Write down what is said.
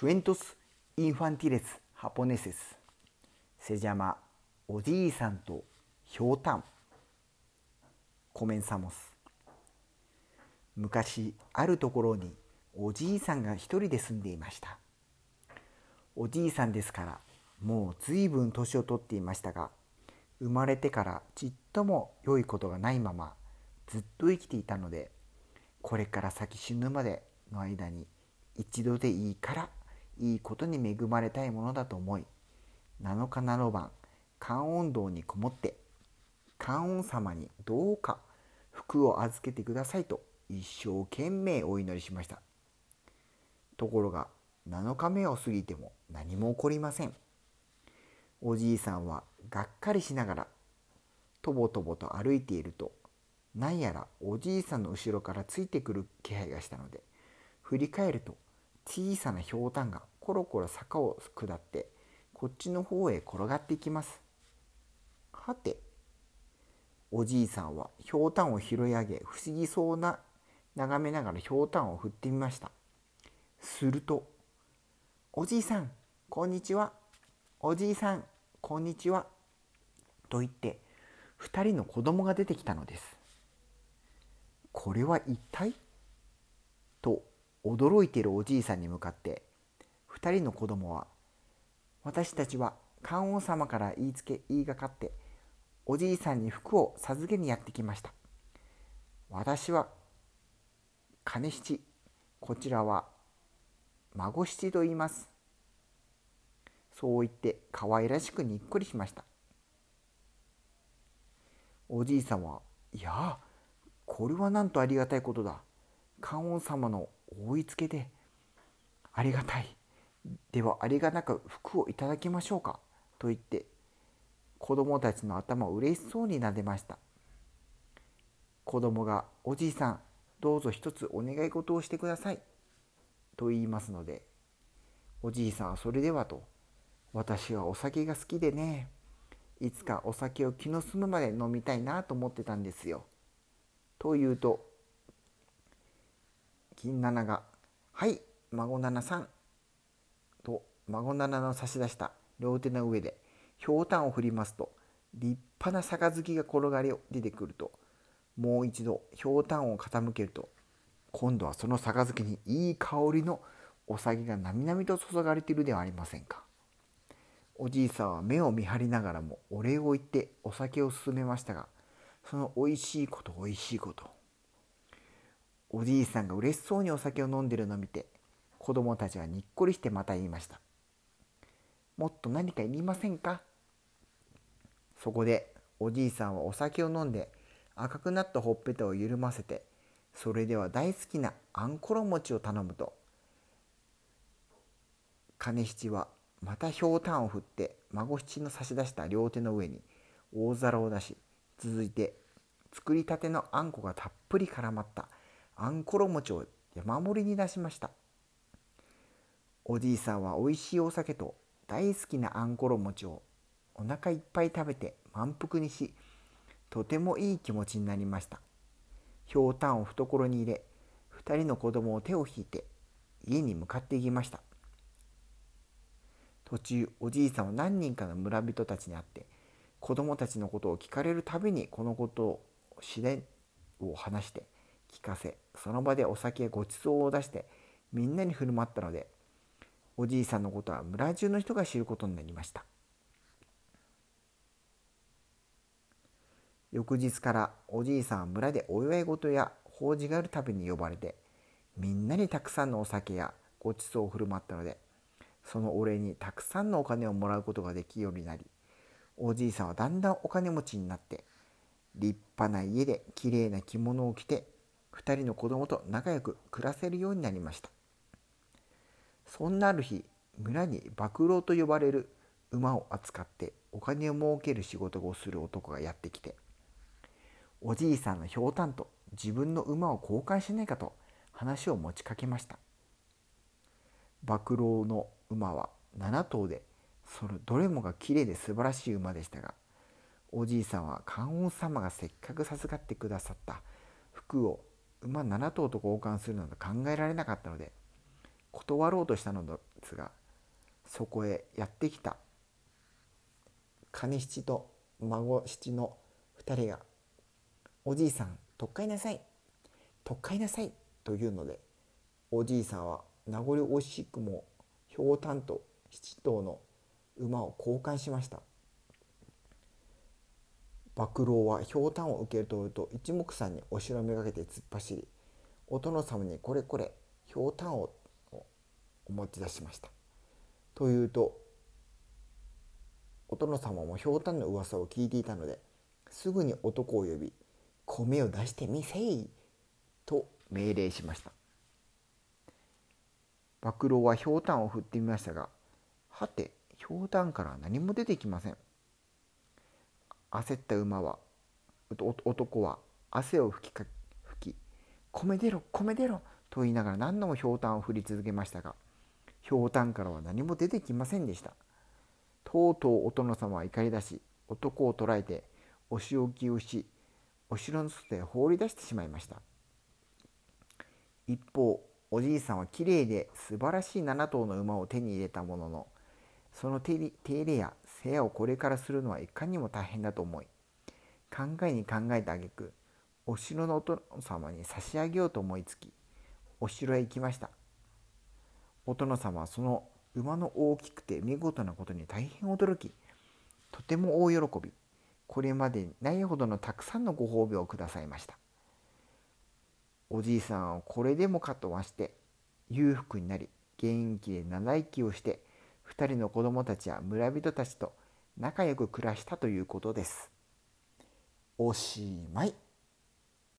Cuentos infantiles japoneses. se llama おじいさんとひょうたん。Comenzamos 昔あるところにおじいさんが一人で住んでいました。おじいさんですからもう随分年を取っていましたが生まれてからちっとも良いことがないままずっと生きていたのでこれから先死ぬまでの間に一度でいいからいいことに恵まれたいものだと思い7日7晩観音堂にこもって観音様にどうか福を預けてくださいと一生懸命お祈りしました。ところが7日目を過ぎても何も起こりません。おじいさんはがっかりしながらとぼとぼと歩いていると何やらおじいさんの後ろからついてくる気配がしたので振り返ると小さなひょうたんがコロコロ坂を下ってこっちの方へ転がっていきます。はておじいさんはひょうたんを拾い上げ不思議そうな眺めながらひょうたんを振ってみました。すると「おじいさんこんにちは。おじいさんこんにちは」と言って2人の子供が出てきたのです。これは一体？と驚いているおじいさんに向かって2人の子供は「私たちは観音様から言いつけ言いがかっておじいさんに服を授けにやってきました。私は金七こちらは孫七と言います。そう言って可愛らしくにっこりしました。おじいさんは「いやこれはなんとありがたいことだ。観音様の追いつけでありがたい。ではありがたく服をいただきましょうか。と言って子供たちの頭を嬉しそうに撫でました。子供が「おじいさんどうぞ一つお願い事をしてください」と言いますのでおじいさんはそれではと私はお酒が好きでねいつかお酒を気の済むまで飲みたいなと思ってたんですよ。と言うと金七が「はい孫七さん」と孫七の差し出した両手の上でひょうたんを振りますと立派な杯が転がり出てくるともう一度ひょうたんを傾けると今度はその杯にいい香りのお酒がなみなみと注がれているではありませんか。おじいさんは目を見張りながらもお礼を言ってお酒を勧めましたがそのおいしいことおいしいことおじいさんが嬉しそうにお酒を飲んでるのを見て子供たちはにっこりしてまた言いましたもっと何かいりませんか？そこでおじいさんはお酒を飲んで赤くなったほっぺたを緩ませてそれでは大好きなあんころ餅を頼むと。金七はまたひょうたんを振って孫七の差し出した両手の上に大皿を出し続いて作りたてのあんこがたっぷり絡まったあんころ餅を山盛りに出しました。おじいさんはおいしいお酒と大好きなあんころ餅をお腹いっぱい食べて満腹にしとてもいい気持ちになりましたひょうたんを懐に入れ2人の子供を手を引いて家に向かっていきました途中おじいさんは何人かの村人たちに会って子供たちのことを聞かれるたびにこのことを自然を話して聞かせその場でお酒やごちそうを出してみんなに振る舞ったのでおじいさんのことは村中の人が知ることになりました。翌日からおじいさんは村でお祝い事や法事があるたびに呼ばれてみんなにたくさんのお酒やごちそうを振る舞ったのでそのお礼にたくさんのお金をもらうことができるようになりおじいさんはだんだんお金持ちになって立派な家できれいな着物を着て2人の子供と仲良く暮らせるようになりました。そんなある日村に幕老と呼ばれる馬を扱ってお金を儲ける仕事をする男がやってきておじいさんのひょうたんと自分の馬を交換しないかと話を持ちかけました。幕老の馬は7頭でそのどれもがきれいで素晴らしい馬でしたがおじいさんは観音様がせっかく授かってくださった服を馬7頭と交換するなど考えられなかったので断ろうとしたのですがそこへやってきた金七と孫七の2人が「おじいさん取っかいなさい取っかいなさい」というのでおじいさんは名残惜しくもひょうたんと七頭の馬を交換しました。幕老はひょうたんを受け取ると一目散にお城めがけて突っ走りお殿様にこれこれひょうたんを持ち出しましたというとお殿様もひょうたんの噂を聞いていたのですぐに男を呼び「米を出してみせい!」と命令しました幕老はひょうたんを振ってみましたがはてひょうたんから何も出てきません焦った馬は男は汗を吹きか吹き「米出ろ米出ろ!」と言いながら何度もひょうたんを振り続けましたがひょうたんからは何も出てきませんでした。とうとうお殿様は怒り出し男を捕らえてお仕置きをしお城の外へ放り出してしまいました。一方おじいさんはきれいで素晴らしい7頭の馬を手に入れたもののその手入れや世話をこれからするのはいかにも大変だと思い考えに考えた挙句お城のお殿様に差し上げようと思いつきお城へ行きました。お殿様はその馬の大きくて見事なことに大変驚きとても大喜びこれまでないほどのたくさんのご褒美をくださいましたおじいさんはこれでもかとわして裕福になり元気で長生きをして2人の子供たちや村人たちと仲良く暮らしたということです。おしまい。